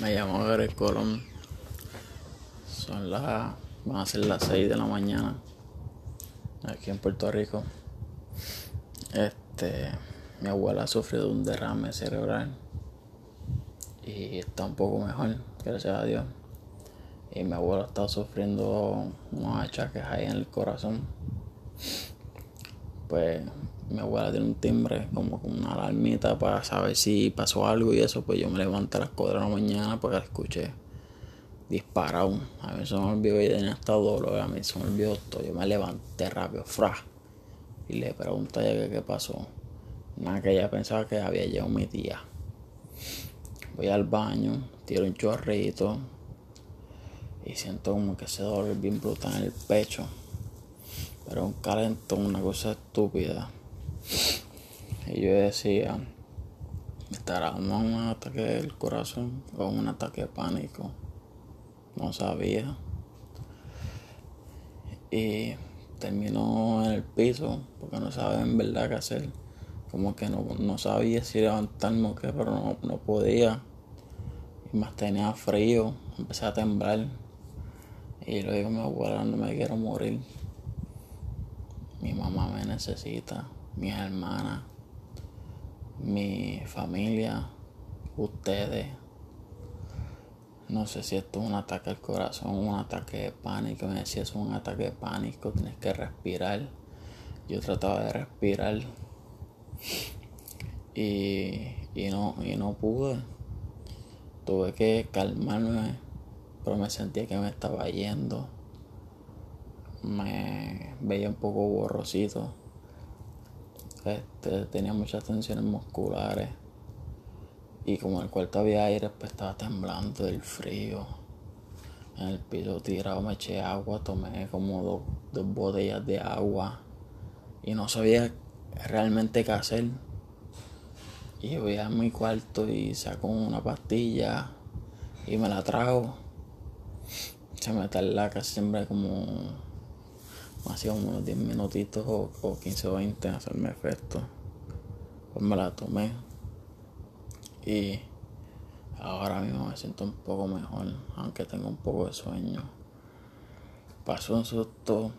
Me llamo Greg Colón. Son las. van a ser las 6 de la mañana. Aquí en Puerto Rico. Este. Mi abuela ha sufrido un derrame cerebral. Y está un poco mejor, gracias a Dios. Y mi abuelo está sufriendo unos achaques ahí en el corazón. Pues mi abuela tiene un timbre como con una alarmita para saber si pasó algo y eso, pues yo me levanté a las 4 de la mañana porque la escuché disparado. A mí se me olvidó y tenía estado dolor, a mí se me olvidó todo. Yo me levanté rápido, fra. Y le pregunté a ella qué pasó. Nada que ella pensaba que había llegado mi tía. Voy al baño, tiro un chorrito y siento como que ese dolor bien brutal en el pecho. Pero un calentón, una cosa estúpida. Y yo decía, estará un ataque del corazón o un ataque de pánico. No sabía. Y terminó en el piso porque no sabía en verdad qué hacer. Como que no, sabía si levantarme o qué, pero no, no podía. Y más tenía frío, empecé a temblar. Y a mi abuela, no me quiero morir. Mi mamá me necesita mis hermanas, mi familia, ustedes. No sé si esto es un ataque al corazón, un ataque de pánico. Me decía, es un ataque de pánico, tienes que respirar. Yo trataba de respirar y, y, no, y no pude. Tuve que calmarme, pero me sentía que me estaba yendo. Me veía un poco borrosito este, tenía muchas tensiones musculares. Y como el cuarto había aire, pues estaba temblando del frío. En el piso tirado me eché agua, tomé como dos, botellas de agua. Y no sabía realmente qué hacer. Y voy a mi cuarto y saco una pastilla y me la trago. Se me tarda casi siempre como hacía unos 10 minutitos o, 15 o 20 en hacerme efecto. Pues me la tomé. Y ahora mismo me siento un poco mejor, aunque tengo un poco de sueño. Pasó un susto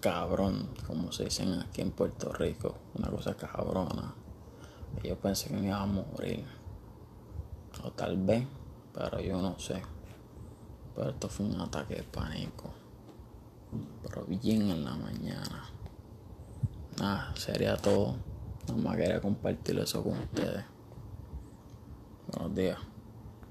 cabrón, como se dicen aquí en Puerto Rico, una cosa cabrona. Y yo pensé que me iba a morir. O tal vez, pero yo no sé. Pero esto fue un ataque de pánico bien en la mañana. Nada, sería todo. Nada más quería compartir eso con ustedes. Buenos días.